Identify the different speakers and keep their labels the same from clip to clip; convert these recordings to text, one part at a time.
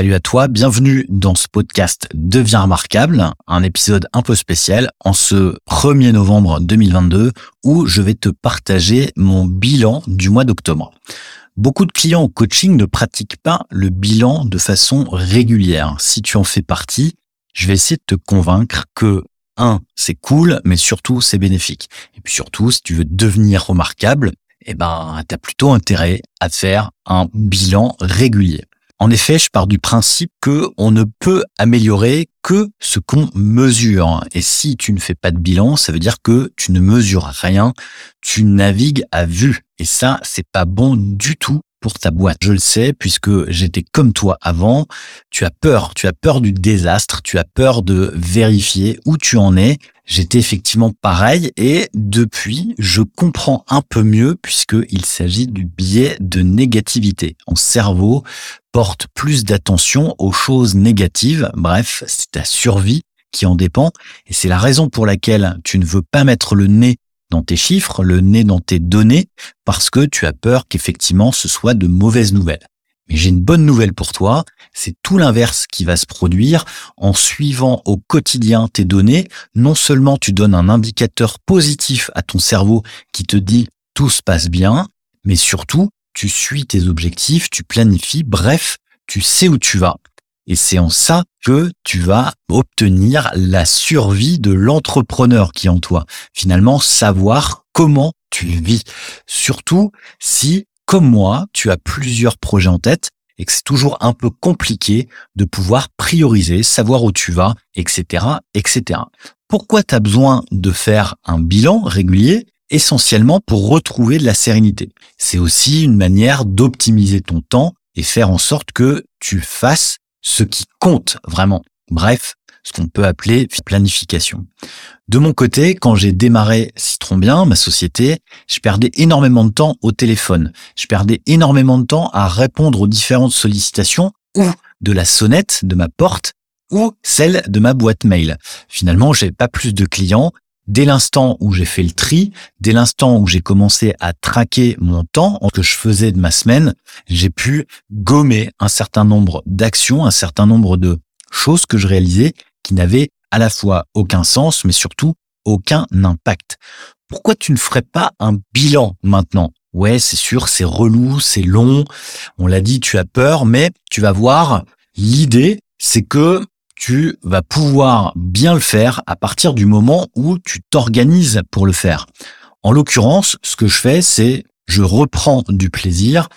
Speaker 1: Salut à toi, bienvenue dans ce podcast Devient remarquable, un épisode un peu spécial en ce 1er novembre 2022 où je vais te partager mon bilan du mois d'octobre. Beaucoup de clients au coaching ne pratiquent pas le bilan de façon régulière. Si tu en fais partie, je vais essayer de te convaincre que un, c'est cool, mais surtout c'est bénéfique. Et puis surtout, si tu veux devenir remarquable, eh ben, t'as plutôt intérêt à faire un bilan régulier. En effet, je pars du principe que on ne peut améliorer que ce qu'on mesure. Et si tu ne fais pas de bilan, ça veut dire que tu ne mesures rien, tu navigues à vue. Et ça, c'est pas bon du tout pour ta boîte. Je le sais puisque j'étais comme toi avant. Tu as peur, tu as peur du désastre, tu as peur de vérifier où tu en es. J'étais effectivement pareil et depuis, je comprends un peu mieux puisqu'il s'agit du biais de négativité. En cerveau porte plus d'attention aux choses négatives. Bref, c'est ta survie qui en dépend et c'est la raison pour laquelle tu ne veux pas mettre le nez dans tes chiffres, le nez dans tes données, parce que tu as peur qu'effectivement ce soit de mauvaises nouvelles. Mais j'ai une bonne nouvelle pour toi, c'est tout l'inverse qui va se produire en suivant au quotidien tes données. Non seulement tu donnes un indicateur positif à ton cerveau qui te dit tout se passe bien, mais surtout tu suis tes objectifs, tu planifies, bref, tu sais où tu vas. Et c'est en ça que tu vas obtenir la survie de l'entrepreneur qui est en toi. Finalement, savoir comment tu vis. Surtout si, comme moi, tu as plusieurs projets en tête et que c'est toujours un peu compliqué de pouvoir prioriser, savoir où tu vas, etc., etc. Pourquoi tu as besoin de faire un bilan régulier essentiellement pour retrouver de la sérénité? C'est aussi une manière d'optimiser ton temps et faire en sorte que tu fasses ce qui compte vraiment. Bref, ce qu'on peut appeler planification. De mon côté, quand j'ai démarré Citron Bien, ma société, je perdais énormément de temps au téléphone. Je perdais énormément de temps à répondre aux différentes sollicitations ou de la sonnette de ma porte ou celle de ma boîte mail. Finalement, j'ai pas plus de clients. Dès l'instant où j'ai fait le tri, dès l'instant où j'ai commencé à traquer mon temps, en que je faisais de ma semaine, j'ai pu gommer un certain nombre d'actions, un certain nombre de choses que je réalisais qui n'avaient à la fois aucun sens, mais surtout aucun impact. Pourquoi tu ne ferais pas un bilan maintenant? Ouais, c'est sûr, c'est relou, c'est long. On l'a dit, tu as peur, mais tu vas voir, l'idée, c'est que tu vas pouvoir bien le faire à partir du moment où tu t'organises pour le faire. En l'occurrence, ce que je fais, c'est je reprends du plaisir,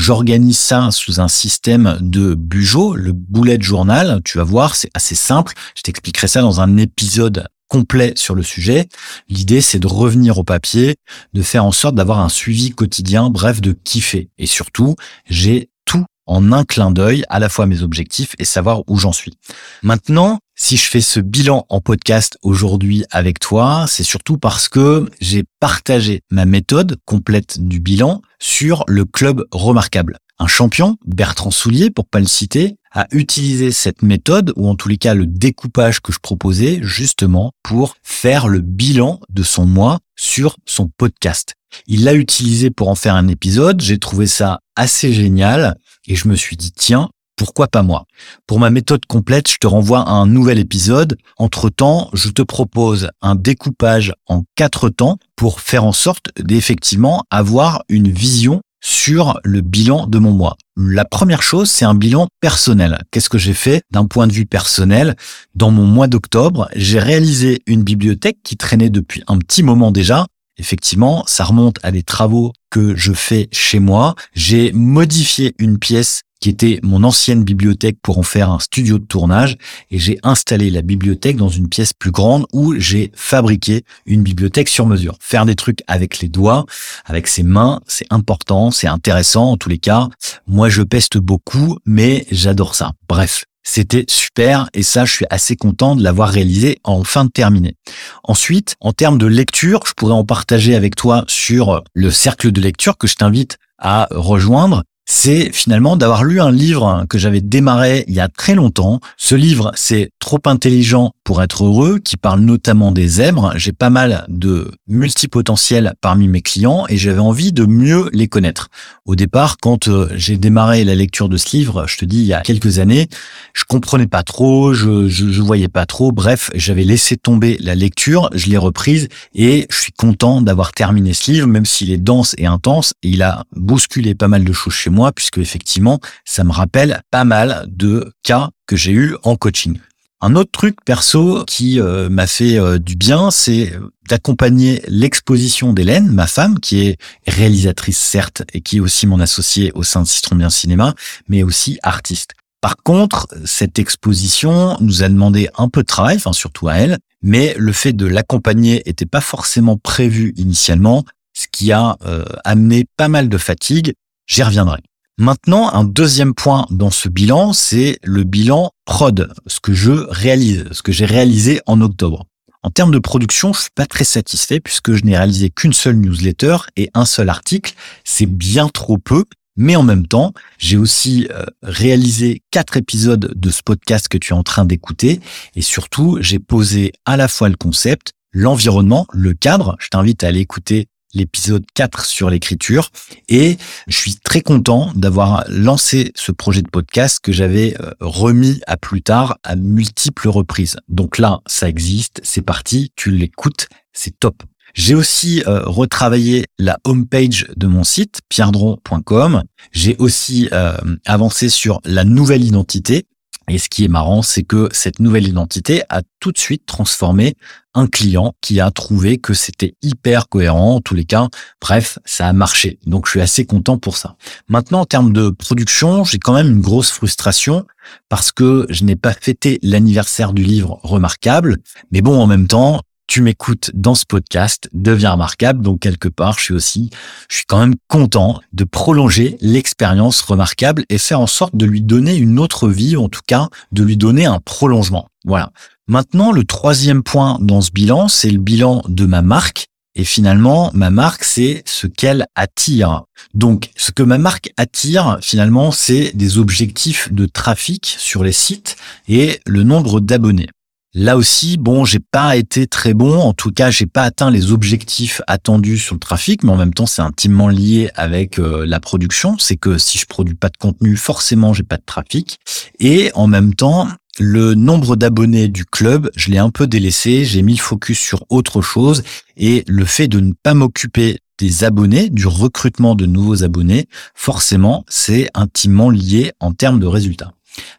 Speaker 1: J'organise ça sous un système de Bujo, le bullet journal. Tu vas voir, c'est assez simple. Je t'expliquerai ça dans un épisode complet sur le sujet. L'idée, c'est de revenir au papier, de faire en sorte d'avoir un suivi quotidien, bref, de kiffer. Et surtout, j'ai tout en un clin d'œil, à la fois mes objectifs et savoir où j'en suis. Maintenant, si je fais ce bilan en podcast aujourd'hui avec toi, c'est surtout parce que j'ai partagé ma méthode complète du bilan sur le club remarquable. Un champion, Bertrand Soulier pour pas le citer, a utilisé cette méthode, ou en tous les cas le découpage que je proposais, justement pour faire le bilan de son mois sur son podcast. Il l'a utilisé pour en faire un épisode, j'ai trouvé ça assez génial, et je me suis dit, tiens, pourquoi pas moi? Pour ma méthode complète, je te renvoie à un nouvel épisode. Entre-temps, je te propose un découpage en quatre temps pour faire en sorte d'effectivement avoir une vision sur le bilan de mon mois. La première chose, c'est un bilan personnel. Qu'est-ce que j'ai fait? D'un point de vue personnel Dans mon mois d'octobre, j'ai réalisé une bibliothèque qui traînait depuis un petit moment déjà. Effectivement, ça remonte à des travaux que je fais chez moi. J'ai modifié une pièce qui était mon ancienne bibliothèque pour en faire un studio de tournage et j'ai installé la bibliothèque dans une pièce plus grande où j'ai fabriqué une bibliothèque sur mesure. Faire des trucs avec les doigts, avec ses mains, c'est important, c'est intéressant en tous les cas. Moi, je peste beaucoup, mais j'adore ça. Bref, c'était super et ça, je suis assez content de l'avoir réalisé en fin de terminée. Ensuite, en termes de lecture, je pourrais en partager avec toi sur le cercle de lecture que je t'invite à rejoindre c'est finalement d'avoir lu un livre que j'avais démarré il y a très longtemps. Ce livre, c'est Trop intelligent pour être heureux, qui parle notamment des zèbres. J'ai pas mal de multipotentiels parmi mes clients et j'avais envie de mieux les connaître. Au départ, quand euh, j'ai démarré la lecture de ce livre, je te dis il y a quelques années, je comprenais pas trop, je, voyais pas trop. Bref, j'avais laissé tomber la lecture, je l'ai reprise et je suis content d'avoir terminé ce livre, même s'il est dense et intense. Et il a bousculé pas mal de choses chez moi, puisque effectivement, ça me rappelle pas mal de cas que j'ai eu en coaching. Un autre truc perso qui euh, m'a fait euh, du bien, c'est d'accompagner l'exposition d'Hélène, ma femme, qui est réalisatrice certes et qui est aussi mon associée au sein de Citron Bien Cinéma, mais aussi artiste. Par contre, cette exposition nous a demandé un peu de travail, enfin surtout à elle, mais le fait de l'accompagner était pas forcément prévu initialement, ce qui a euh, amené pas mal de fatigue. J'y reviendrai. Maintenant, un deuxième point dans ce bilan, c'est le bilan prod, ce que je réalise, ce que j'ai réalisé en octobre. En termes de production, je suis pas très satisfait puisque je n'ai réalisé qu'une seule newsletter et un seul article. C'est bien trop peu. Mais en même temps, j'ai aussi euh, réalisé quatre épisodes de ce podcast que tu es en train d'écouter. Et surtout, j'ai posé à la fois le concept, l'environnement, le cadre. Je t'invite à aller écouter l'épisode 4 sur l'écriture. Et je suis très content d'avoir lancé ce projet de podcast que j'avais euh, remis à plus tard à multiples reprises. Donc là, ça existe, c'est parti, tu l'écoutes, c'est top. J'ai aussi euh, retravaillé la homepage de mon site, pierdron.com. J'ai aussi euh, avancé sur la nouvelle identité. Et ce qui est marrant, c'est que cette nouvelle identité a tout de suite transformé un client qui a trouvé que c'était hyper cohérent. En tous les cas, bref, ça a marché. Donc, je suis assez content pour ça. Maintenant, en termes de production, j'ai quand même une grosse frustration parce que je n'ai pas fêté l'anniversaire du livre remarquable. Mais bon, en même temps, tu m'écoutes dans ce podcast devient remarquable. Donc quelque part, je suis aussi, je suis quand même content de prolonger l'expérience remarquable et faire en sorte de lui donner une autre vie, en tout cas, de lui donner un prolongement. Voilà. Maintenant, le troisième point dans ce bilan, c'est le bilan de ma marque. Et finalement, ma marque, c'est ce qu'elle attire. Donc, ce que ma marque attire, finalement, c'est des objectifs de trafic sur les sites et le nombre d'abonnés. Là aussi, bon, j'ai pas été très bon. En tout cas, j'ai pas atteint les objectifs attendus sur le trafic, mais en même temps, c'est intimement lié avec euh, la production. C'est que si je produis pas de contenu, forcément, j'ai pas de trafic. Et en même temps, le nombre d'abonnés du club, je l'ai un peu délaissé. J'ai mis le focus sur autre chose et le fait de ne pas m'occuper des abonnés, du recrutement de nouveaux abonnés, forcément, c'est intimement lié en termes de résultats.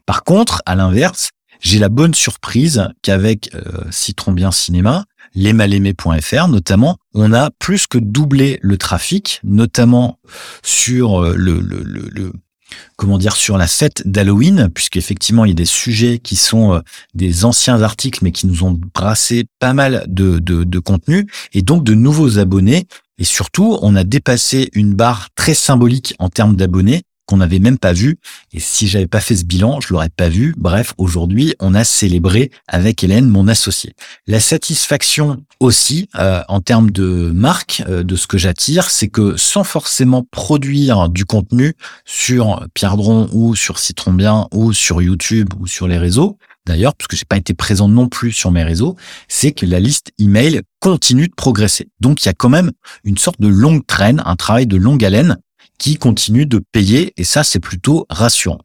Speaker 1: Par contre, à l'inverse, j'ai la bonne surprise qu'avec euh, Citron Bien Cinéma, lesmalaimés.fr notamment, on a plus que doublé le trafic, notamment sur euh, le, comment dire sur la fête d'Halloween, puisqu'effectivement il y a des sujets qui sont euh, des anciens articles, mais qui nous ont brassé pas mal de, de, de contenu et donc de nouveaux abonnés. Et surtout, on a dépassé une barre très symbolique en termes d'abonnés qu'on n'avait même pas vu. Et si j'avais pas fait ce bilan, je l'aurais pas vu. Bref, aujourd'hui, on a célébré avec Hélène, mon associé. La satisfaction aussi, euh, en termes de marque, euh, de ce que j'attire, c'est que sans forcément produire du contenu sur Pierdron ou sur Citron Bien ou sur YouTube ou sur les réseaux, d'ailleurs, parce que j'ai pas été présent non plus sur mes réseaux, c'est que la liste email continue de progresser. Donc il y a quand même une sorte de longue traîne, un travail de longue haleine qui continue de payer et ça, c'est plutôt rassurant.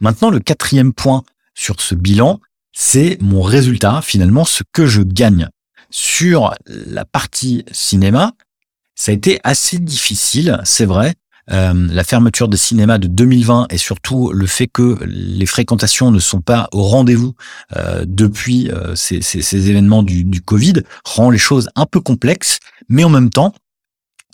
Speaker 1: Maintenant, le quatrième point sur ce bilan, c'est mon résultat, finalement, ce que je gagne. Sur la partie cinéma, ça a été assez difficile, c'est vrai. Euh, la fermeture des cinémas de 2020 et surtout le fait que les fréquentations ne sont pas au rendez-vous euh, depuis euh, ces, ces, événements du, du Covid rend les choses un peu complexes, mais en même temps,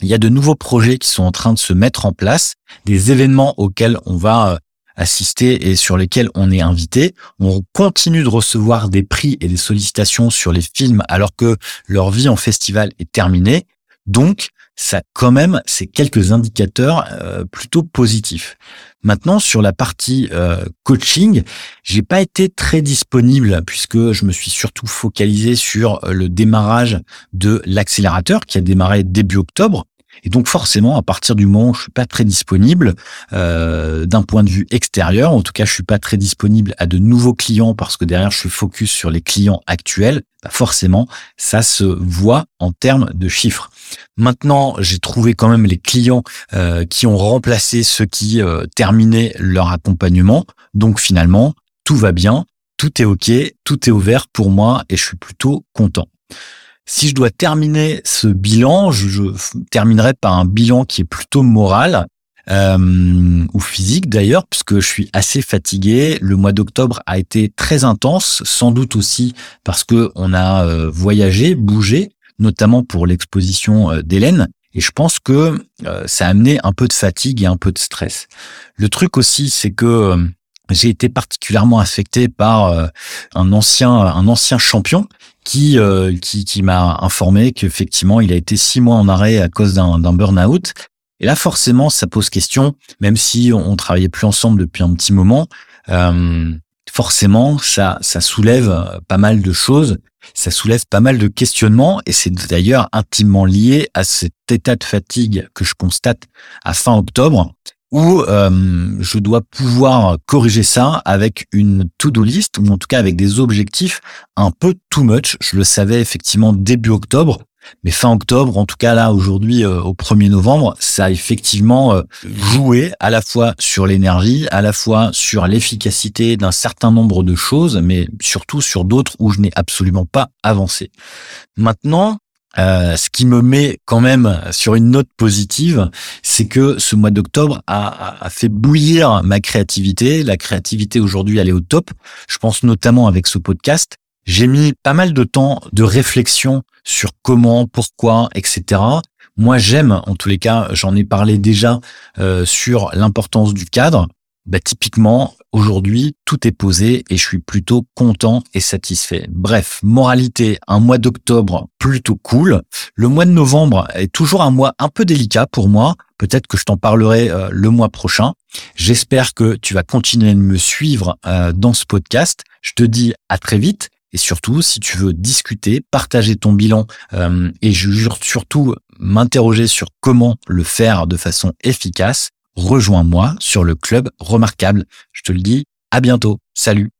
Speaker 1: il y a de nouveaux projets qui sont en train de se mettre en place, des événements auxquels on va euh, assister et sur lesquels on est invité. On continue de recevoir des prix et des sollicitations sur les films alors que leur vie en festival est terminée. Donc, ça quand même, c'est quelques indicateurs euh, plutôt positifs. Maintenant, sur la partie euh, coaching, j'ai pas été très disponible puisque je me suis surtout focalisé sur le démarrage de l'accélérateur qui a démarré début octobre Et donc forcément, à partir du moment où je suis pas très disponible euh, d'un point de vue extérieur, en tout cas, je suis pas très disponible à de nouveaux clients parce que derrière, je suis focus sur les clients actuels. Bah forcément, ça se voit en termes de chiffres. Maintenant, j'ai trouvé quand même les clients euh, qui ont remplacé ceux qui euh, terminaient leur accompagnement. Donc finalement, tout va bien, tout est OK, tout est ouvert pour moi et je suis plutôt content. Si je dois terminer ce bilan, je, je terminerai par un bilan qui est plutôt moral. Euh, ou physique d'ailleurs, puisque je suis assez fatigué. Le mois d'octobre a été très intense, sans doute aussi parce que on a euh, voyagé, bougé, notamment pour l'exposition euh, d'Hélène. Et je pense que ça a amené un peu de fatigue et un peu de stress. Le truc aussi, c'est que j'ai été particulièrement affecté par un ancien un ancien champion qui qui, qui m'a informé qu'effectivement il a été six mois en arrêt à cause d'un burn-out. Et là, forcément, ça pose question, même si on, travaillait plus ensemble depuis un petit moment. Euh, forcément, ça, ça soulève pas mal de choses, ça soulève pas mal de questionnements, et c'est d'ailleurs intimement lié à cet état de fatigue que je constate à fin octobre, où euh, je dois pouvoir corriger ça avec une to-do list, ou en tout cas avec des objectifs un peu too much. Je le savais effectivement début octobre, mais fin octobre, en tout cas là aujourd'hui euh, au 1er novembre, ça a effectivement euh, joué à la fois sur l'énergie, à la fois sur l'efficacité d'un certain nombre de choses, mais surtout sur d'autres où je n'ai absolument pas avancé. Maintenant, euh, ce qui me met quand même sur une note positive, c'est que ce mois d'octobre a, a, fait bouillir ma créativité. La créativité aujourd'hui, elle est au top. Je pense notamment avec ce podcast. J'ai mis pas mal de temps de réflexion sur comment, pourquoi, etc. Moi, j'aime, en tous les cas, j'en ai parlé déjà euh, sur l'importance du cadre. Bah, typiquement, aujourd'hui, tout est posé et je suis plutôt content et satisfait. Bref, moralité, un mois d'octobre plutôt cool. Le mois de novembre est toujours un mois un peu délicat pour moi. Peut-être que je t'en parlerai euh, le mois prochain. J'espère que tu vas continuer de me suivre euh, dans ce podcast. Je te dis à très vite et surtout, si tu veux discuter, partager ton bilan euh, et surtout m'interroger sur comment le faire de façon efficace, rejoins-moi sur le club remarquable. Je te le dis, à bientôt. Salut